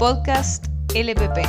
Podcast LPP.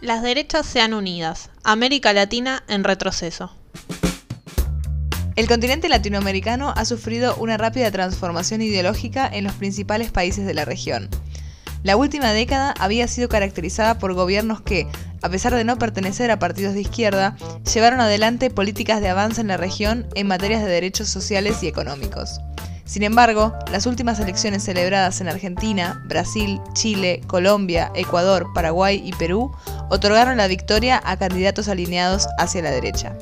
Las derechas sean unidas. América Latina en retroceso. El continente latinoamericano ha sufrido una rápida transformación ideológica en los principales países de la región. La última década había sido caracterizada por gobiernos que, a pesar de no pertenecer a partidos de izquierda, llevaron adelante políticas de avance en la región en materias de derechos sociales y económicos. Sin embargo, las últimas elecciones celebradas en Argentina, Brasil, Chile, Colombia, Ecuador, Paraguay y Perú otorgaron la victoria a candidatos alineados hacia la derecha.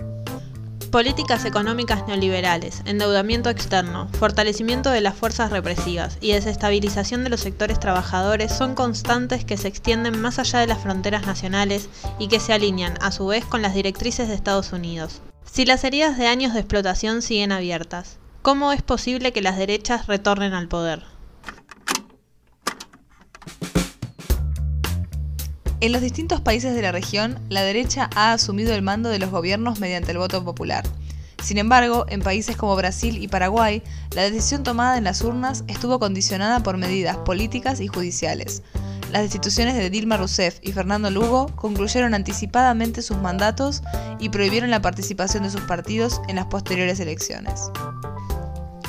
Políticas económicas neoliberales, endeudamiento externo, fortalecimiento de las fuerzas represivas y desestabilización de los sectores trabajadores son constantes que se extienden más allá de las fronteras nacionales y que se alinean a su vez con las directrices de Estados Unidos. Si las heridas de años de explotación siguen abiertas, ¿cómo es posible que las derechas retornen al poder? En los distintos países de la región, la derecha ha asumido el mando de los gobiernos mediante el voto popular. Sin embargo, en países como Brasil y Paraguay, la decisión tomada en las urnas estuvo condicionada por medidas políticas y judiciales. Las destituciones de Dilma Rousseff y Fernando Lugo concluyeron anticipadamente sus mandatos y prohibieron la participación de sus partidos en las posteriores elecciones.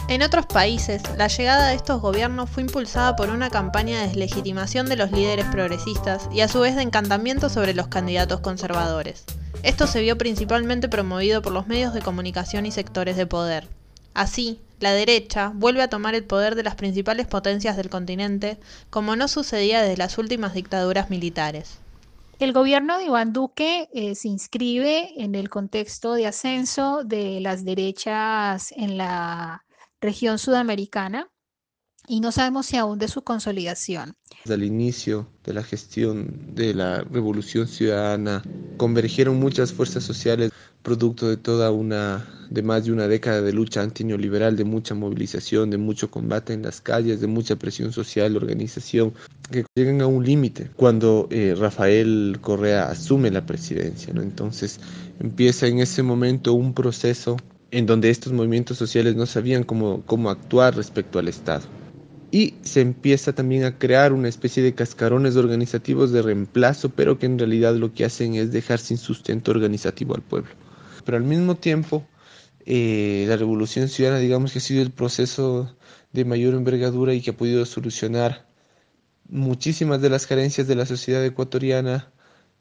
En otros países, la llegada de estos gobiernos fue impulsada por una campaña de deslegitimación de los líderes progresistas y a su vez de encantamiento sobre los candidatos conservadores. Esto se vio principalmente promovido por los medios de comunicación y sectores de poder. Así, la derecha vuelve a tomar el poder de las principales potencias del continente, como no sucedía desde las últimas dictaduras militares. El gobierno de Iván Duque eh, se inscribe en el contexto de ascenso de las derechas en la región sudamericana y no sabemos si aún de su consolidación. Al inicio de la gestión de la Revolución Ciudadana convergieron muchas fuerzas sociales producto de toda una de más de una década de lucha antineoliberal, de mucha movilización, de mucho combate en las calles, de mucha presión social, organización, que llegan a un límite cuando eh, Rafael Correa asume la presidencia. Entonces empieza en ese momento un proceso en donde estos movimientos sociales no sabían cómo, cómo actuar respecto al Estado. Y se empieza también a crear una especie de cascarones organizativos de reemplazo, pero que en realidad lo que hacen es dejar sin sustento organizativo al pueblo. Pero al mismo tiempo, eh, la revolución ciudadana, digamos que ha sido el proceso de mayor envergadura y que ha podido solucionar muchísimas de las carencias de la sociedad ecuatoriana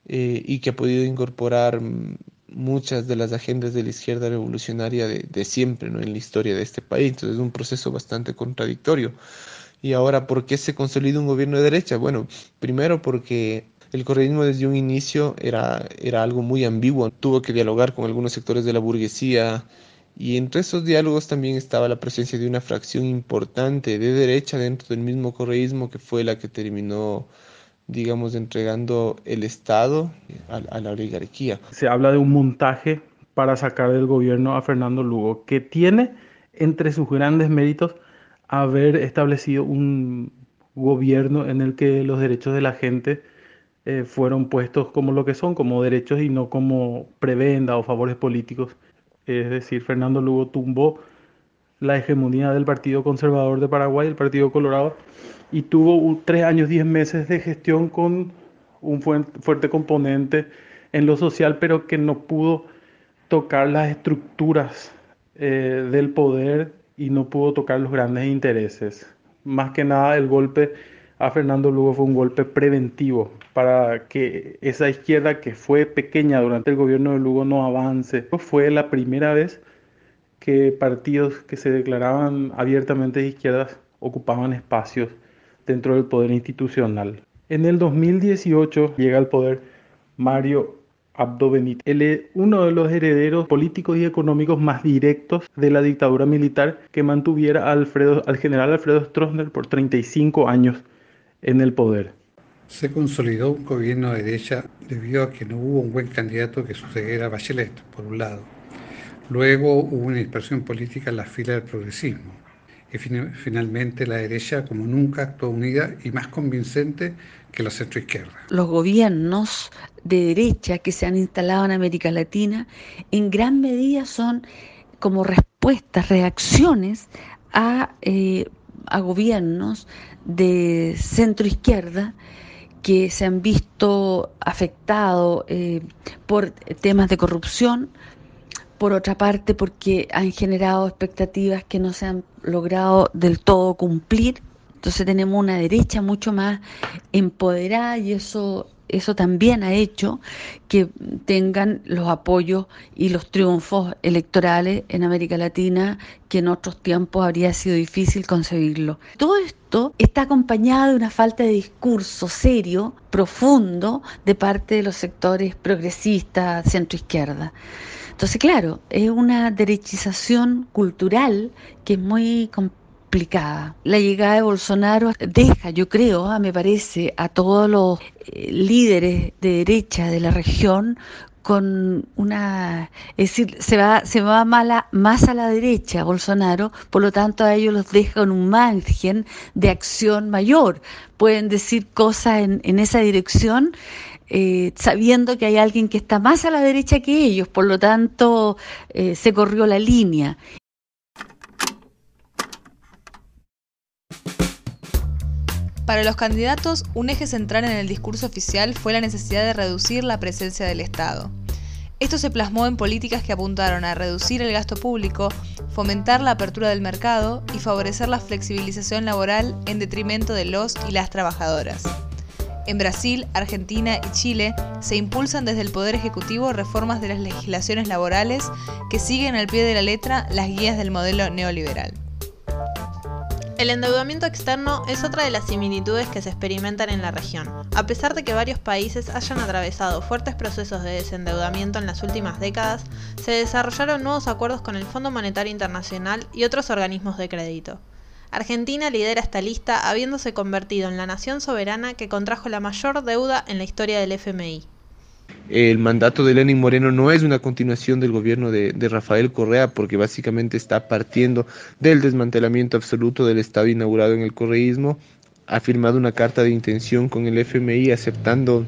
eh, y que ha podido incorporar mm, muchas de las agendas de la izquierda revolucionaria de, siempre ¿no? en la historia de este país. Entonces es un proceso bastante contradictorio. Y ahora, ¿por qué se consolida un gobierno de derecha? Bueno, primero porque el correísmo desde un inicio era, era algo muy ambiguo. Tuvo que dialogar con algunos sectores de la burguesía y entre esos diálogos también estaba la presencia de una fracción importante de derecha dentro del mismo correísmo que fue la que terminó digamos, entregando el Estado a, la oligarquía. Se habla de un montaje para sacar del gobierno a Fernando Lugo, que tiene entre sus grandes méritos haber establecido un gobierno en el que los derechos de la gente eh, fueron puestos como lo que son, como derechos y no como prebenda o favores políticos. Es decir, Fernando Lugo tumbó la hegemonía del Partido Conservador de Paraguay, el Partido Colorado, y tuvo tres años, diez meses de gestión con un fuerte componente en lo social, pero que no pudo tocar las estructuras eh, del poder y no pudo tocar los grandes intereses. Más que nada el golpe a Fernando Lugo fue un golpe preventivo para que esa izquierda que fue pequeña durante el gobierno de Lugo no avance. Fue la primera vez que partidos que se declaraban abiertamente de izquierdas ocupaban espacios dentro del poder institucional. En el 2018 llega al poder Mario Abdo Benítez. Es uno de los herederos políticos y económicos más directos de la dictadura militar que mantuviera al general Alfredo Stroessner por 35 años en el poder. Se consolidó un gobierno de derecha debido a que no hubo un buen candidato que sucediera a Bachelet, por un lado. Luego hubo una dispersión política en la fila del progresismo que finalmente la derecha como nunca actuó unida y más convincente que la centroizquierda. Los gobiernos de derecha que se han instalado en América Latina en gran medida son como respuestas, reacciones a, eh, a gobiernos de centroizquierda que se han visto afectados eh, por temas de corrupción, por otra parte porque han generado expectativas que no se han logrado del todo cumplir. Entonces tenemos una derecha mucho más empoderada y eso eso también ha hecho que tengan los apoyos y los triunfos electorales en América Latina que en otros tiempos habría sido difícil concebirlo. Todo esto está acompañado de una falta de discurso serio, profundo, de parte de los sectores progresistas, centro-izquierda. Entonces, claro, es una derechización cultural que es muy compleja la llegada de Bolsonaro deja, yo creo, ah, me parece, a todos los eh, líderes de derecha de la región con una, es decir, se va, se va mala, más a la derecha Bolsonaro, por lo tanto a ellos los deja en un margen de acción mayor. Pueden decir cosas en, esa dirección eh, sabiendo que hay alguien que está más a la derecha que ellos, por lo tanto eh, se corrió la línea. Para los candidatos, un eje central en el discurso oficial fue la necesidad de reducir la presencia del Estado. Esto se plasmó en políticas que apuntaron a reducir el gasto público, fomentar la apertura del mercado y favorecer la flexibilización laboral en detrimento de los y las trabajadoras. En Brasil, Argentina y Chile se impulsan desde el Poder Ejecutivo reformas de las legislaciones laborales que siguen al pie de la letra las guías del modelo neoliberal. El endeudamiento externo es otra de las similitudes que se experimentan en la región. A pesar de que varios países hayan atravesado fuertes procesos de desendeudamiento en las últimas décadas, se desarrollaron nuevos acuerdos con el Fondo Monetario Internacional y otros organismos de crédito. Argentina lidera esta lista habiéndose convertido en la nación soberana que contrajo la mayor deuda en la historia del FMI. El mandato de Lenin Moreno no es una continuación del gobierno de, Rafael Correa porque básicamente está partiendo del desmantelamiento absoluto del Estado inaugurado en el correísmo. Ha firmado una carta de intención con el FMI aceptando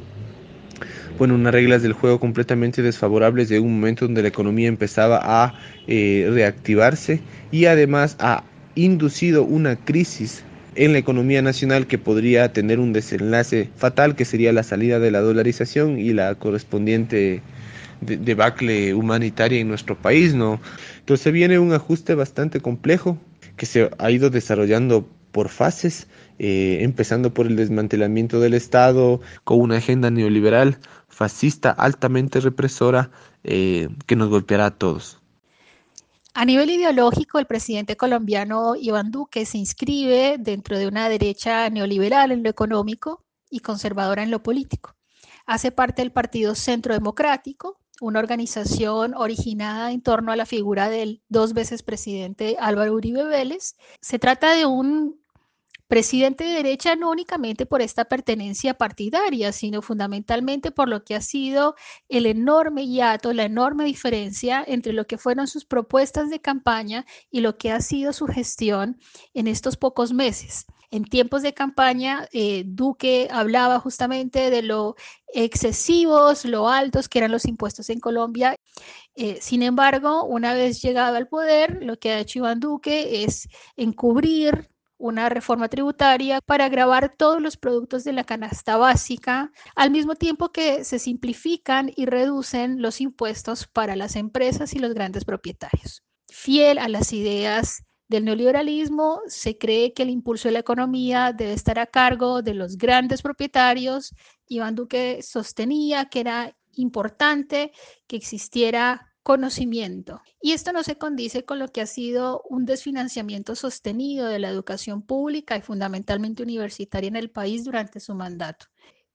bueno, unas reglas del juego completamente desfavorables de un momento donde la economía empezaba a eh, reactivarse y además ha inducido una crisis en la economía nacional que podría tener un desenlace fatal, que sería la salida de la dolarización y la correspondiente debacle humanitaria en nuestro país, ¿no? Entonces viene un ajuste bastante complejo que se ha ido desarrollando por fases, eh, empezando por el desmantelamiento del Estado, con una agenda neoliberal, fascista, altamente represora, eh, que nos golpeará a todos. A nivel ideológico, el presidente colombiano Iván Duque se inscribe dentro de una derecha neoliberal en lo económico y conservadora en lo político. Hace parte del Partido Centro Democrático, una organización originada en torno a la figura del dos veces presidente Álvaro Uribe Vélez. Se trata de un presidente de derecha no únicamente por esta pertenencia partidaria, sino fundamentalmente por lo que ha sido el enorme hiato, la enorme diferencia entre lo que fueron sus propuestas de campaña y lo que ha sido su gestión en estos pocos meses. En tiempos de campaña, eh, Duque hablaba justamente de lo excesivos, lo altos que eran los impuestos en Colombia. Eh, sin embargo, una vez llegado al poder, lo que ha hecho Iván Duque es encubrir una reforma tributaria para grabar todos los productos de la canasta básica, al mismo tiempo que se simplifican y reducen los impuestos para las empresas y los grandes propietarios. Fiel a las ideas del neoliberalismo, se cree que el impulso de la economía debe estar a cargo de los grandes propietarios. Iván Duque sostenía que era importante que existiera conocimiento. Y esto no se condice con lo que ha sido un desfinanciamiento sostenido de la educación pública y fundamentalmente universitaria en el país durante su mandato.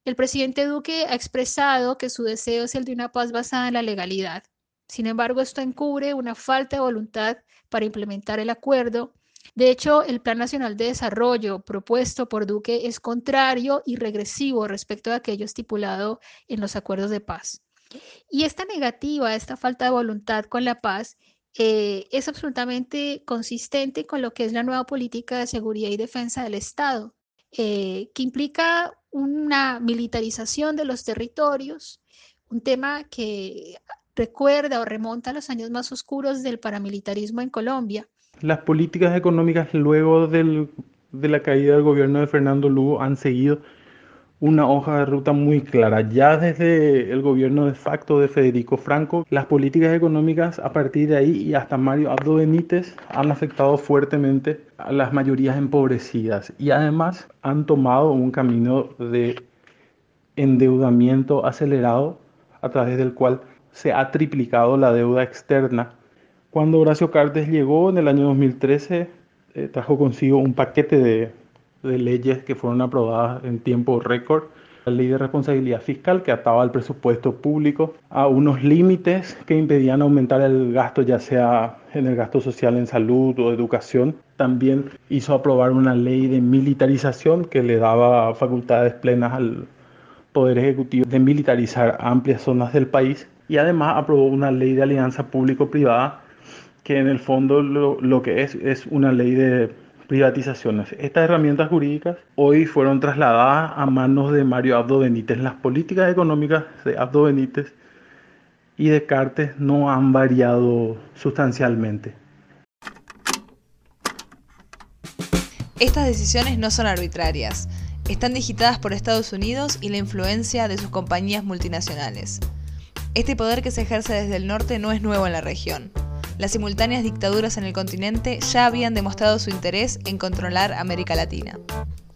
El presidente Duque ha expresado que su deseo es el de una paz basada en la legalidad. Sin embargo, esto encubre una falta de voluntad para implementar el acuerdo. De hecho, el Plan Nacional de Desarrollo propuesto por Duque es contrario y regresivo respecto a aquello estipulado en los acuerdos de paz. Y esta negativa, esta falta de voluntad con la paz eh, es absolutamente consistente con lo que es la nueva política de seguridad y defensa del Estado, eh, que implica una militarización de los territorios, un tema que recuerda o remonta a los años más oscuros del paramilitarismo en Colombia. Las políticas económicas luego de la caída del gobierno de Fernando Lugo han seguido una hoja de ruta muy clara. Ya desde el gobierno de facto de Federico Franco, las políticas económicas a partir de ahí y hasta Mario Abdo Benítez han afectado fuertemente a las mayorías empobrecidas y además han tomado un camino de endeudamiento acelerado a través del cual se ha triplicado la deuda externa. Cuando Horacio Cartes llegó en el año 2013, eh, trajo consigo un paquete de de leyes que fueron aprobadas en tiempo récord. La ley de responsabilidad fiscal que ataba al presupuesto público a unos límites que impedían aumentar el gasto, ya sea en el gasto social en salud o educación. También hizo aprobar una ley de militarización que le daba facultades plenas al Poder Ejecutivo de militarizar amplias zonas del país. Y además aprobó una ley de alianza público-privada que en el fondo lo, lo que es es una ley de privatizaciones. Estas herramientas jurídicas hoy fueron trasladadas a manos de Mario Abdo Benítez. Las políticas económicas de Abdo Benítez y de Cartes no han variado sustancialmente. Estas decisiones no son arbitrarias. Están digitadas por Estados Unidos y la influencia de sus compañías multinacionales. Este poder que se ejerce desde el norte no es nuevo en la región las simultáneas dictaduras en el continente ya habían demostrado su interés en controlar América Latina.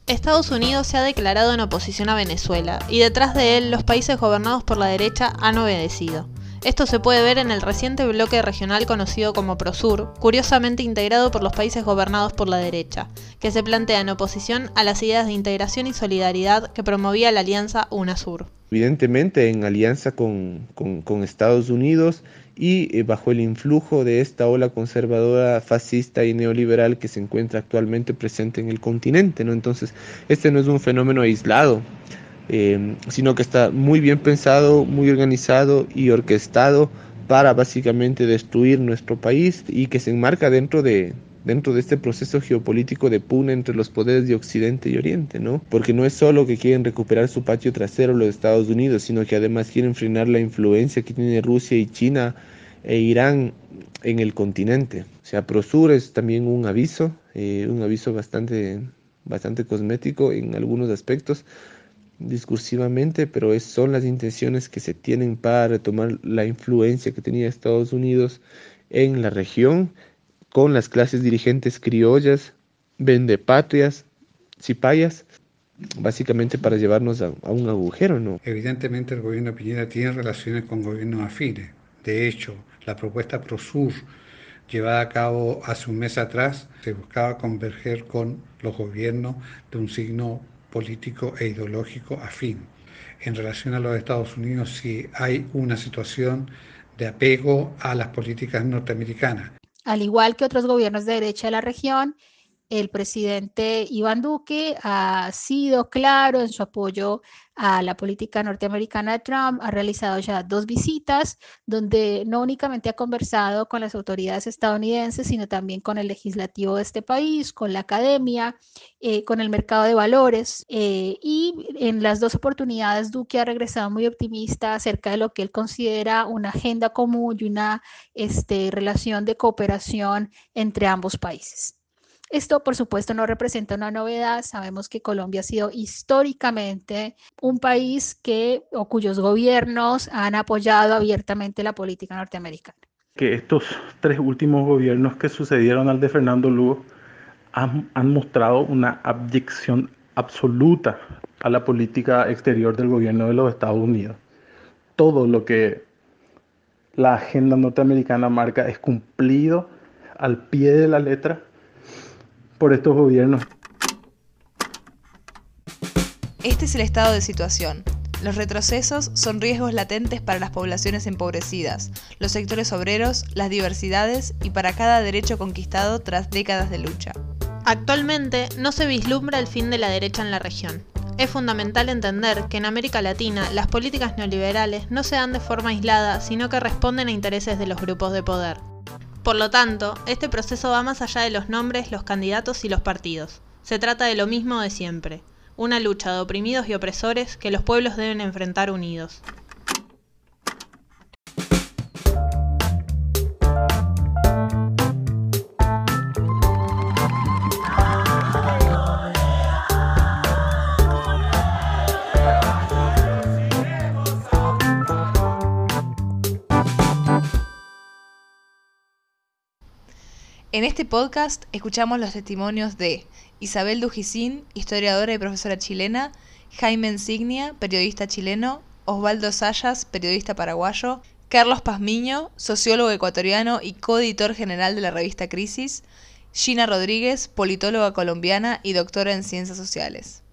Estados Unidos se ha declarado en oposición a Venezuela y detrás de él los países gobernados por la derecha han obedecido. Esto se puede ver en el reciente bloque regional conocido como Prosur, curiosamente integrado por los países gobernados por la derecha, que se plantea en oposición a las ideas de integración y solidaridad que promovía la alianza UNASUR. Evidentemente en alianza con, con Estados Unidos y eh, bajo el influjo de esta ola conservadora, fascista y neoliberal que se encuentra actualmente presente en el continente. ¿no? Entonces, este no es un fenómeno aislado, eh, sino que está muy bien pensado, muy organizado y orquestado para básicamente destruir nuestro país y que se enmarca dentro de, dentro de este proceso geopolítico de pugna entre los poderes de Occidente y Oriente, ¿no? Porque no es solo que quieren recuperar su patio trasero los Estados Unidos, sino que además quieren frenar la influencia que tiene Rusia y China e Irán en el continente. O sea, Prosur es también un aviso, eh, un aviso bastante, bastante cosmético en algunos aspectos discursivamente, pero es, son las intenciones que se tienen para retomar la influencia que tenía Estados Unidos en la región con las clases dirigentes criollas, vendepatrias, cipayas, básicamente para llevarnos a, un agujero, ¿no? Evidentemente el gobierno de Piñera tiene relaciones con gobiernos afines. De hecho, la propuesta ProSur llevada a cabo hace un mes atrás se buscaba converger con los gobiernos de un signo político e ideológico afín. En relación a los Estados Unidos, sí hay una situación de apego a las políticas norteamericanas. Al igual que otros gobiernos de derecha de la región, el presidente Iván Duque ha sido claro en su apoyo a la política norteamericana de Trump, ha realizado ya dos visitas donde no únicamente ha conversado con las autoridades estadounidenses, sino también con el legislativo de este país, con la academia, eh, con el mercado de valores. Eh, y en las dos oportunidades, Duque ha regresado muy optimista acerca de lo que él considera una agenda común y una este, relación de cooperación entre ambos países. Esto, por supuesto, no representa una novedad. Sabemos que Colombia ha sido históricamente un país que o cuyos gobiernos han apoyado abiertamente la política norteamericana. Que estos tres últimos gobiernos que sucedieron al de Fernando Lugo han, han mostrado una abyección absoluta a la política exterior del gobierno de los Estados Unidos. Todo lo que la agenda norteamericana marca es cumplido al pie de la letra por estos gobiernos. Este es el estado de situación. Los retrocesos son riesgos latentes para las poblaciones empobrecidas, los sectores obreros, las diversidades y para cada derecho conquistado tras décadas de lucha. Actualmente no se vislumbra el fin de la derecha en la región. Es fundamental entender que en América Latina las políticas neoliberales no se dan de forma aislada, sino que responden a intereses de los grupos de poder. Por lo tanto, este proceso va más allá de los nombres, los candidatos y los partidos. Se trata de lo mismo de siempre, una lucha de oprimidos y opresores que los pueblos deben enfrentar unidos. En este podcast escuchamos los testimonios de Isabel Dujicín, historiadora y profesora chilena, Jaime Insignia, periodista chileno, Osvaldo Sayas, periodista paraguayo, Carlos Pazmiño, sociólogo ecuatoriano y coeditor general de la revista Crisis, Gina Rodríguez, politóloga colombiana y doctora en ciencias sociales.